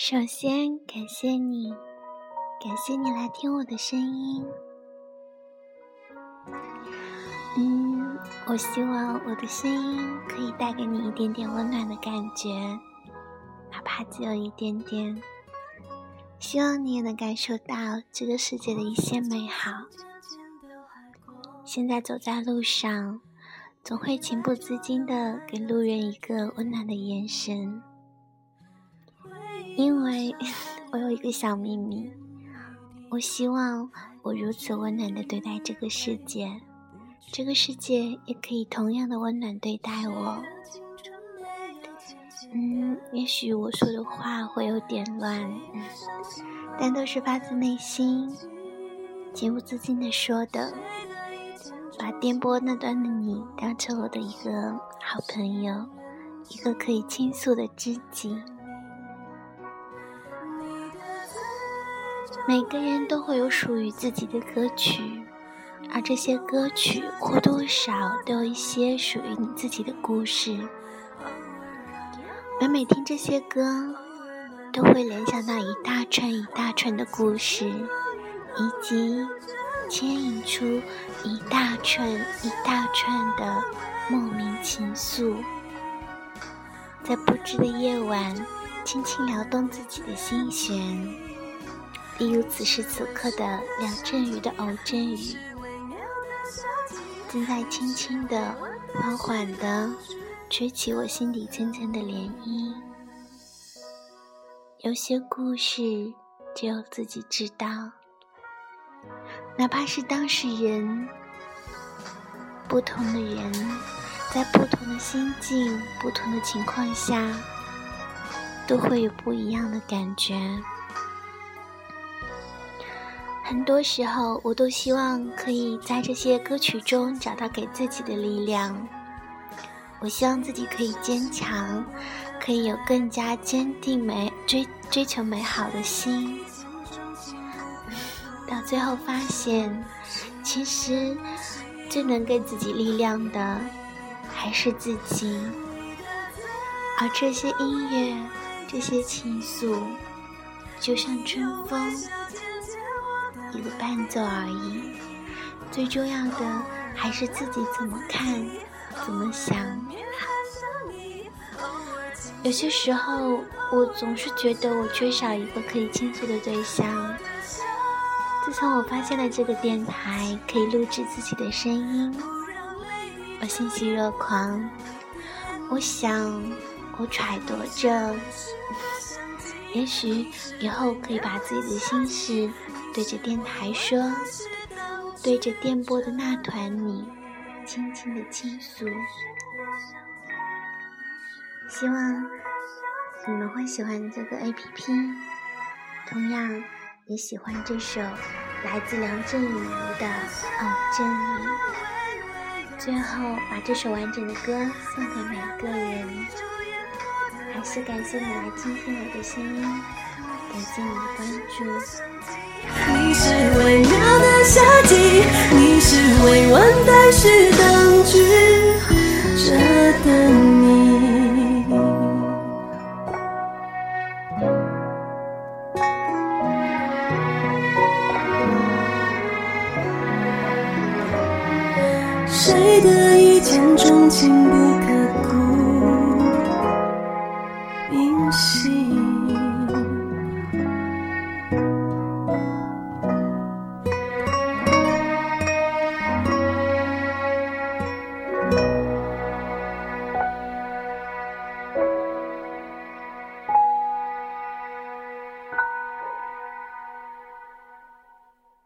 首先，感谢你，感谢你来听我的声音。嗯，我希望我的声音可以带给你一点点温暖的感觉，哪怕只有一点点。希望你也能感受到这个世界的一些美好。现在走在路上，总会情不自禁的给路人一个温暖的眼神。我有一个小秘密，我希望我如此温暖的对待这个世界，这个世界也可以同样的温暖对待我。嗯，也许我说的话会有点乱，但都是发自内心，情不自禁的说的。把电波那端的你当成我的一个好朋友，一个可以倾诉的知己。每个人都会有属于自己的歌曲，而这些歌曲或多或少都有一些属于你自己的故事。每每听这些歌，都会联想到一大串一大串的故事，以及牵引出一大串一大串的莫名情愫，在不知的夜晚，轻轻撩动自己的心弦。例如此时此刻的梁振宇的偶阵雨，正在轻轻的、缓缓的吹起我心底层层的涟漪。有些故事只有自己知道，哪怕是当事人，不同的人，在不同的心境、不同的情况下，都会有不一样的感觉。很多时候，我都希望可以在这些歌曲中找到给自己的力量。我希望自己可以坚强，可以有更加坚定美追追求美好的心。到最后发现，其实最能给自己力量的还是自己。而这些音乐，这些情愫，就像春风。一个伴奏而已，最重要的还是自己怎么看，怎么想。有些时候，我总是觉得我缺少一个可以倾诉的对象。自从我发现了这个电台可以录制自己的声音，我欣喜若狂。我想，我揣度着，也许以后可以把自己的心事。对着电台说，对着电波的那团你，轻轻的倾诉。希望你们会喜欢这个 APP，同样也喜欢这首来自梁振宇的《哦真理》。最后把这首完整的歌送给每个人，还是感谢你来倾听我的声音，感谢你的关注。你是微妙的夏季，你是未完待续当局，谁的一见钟情不？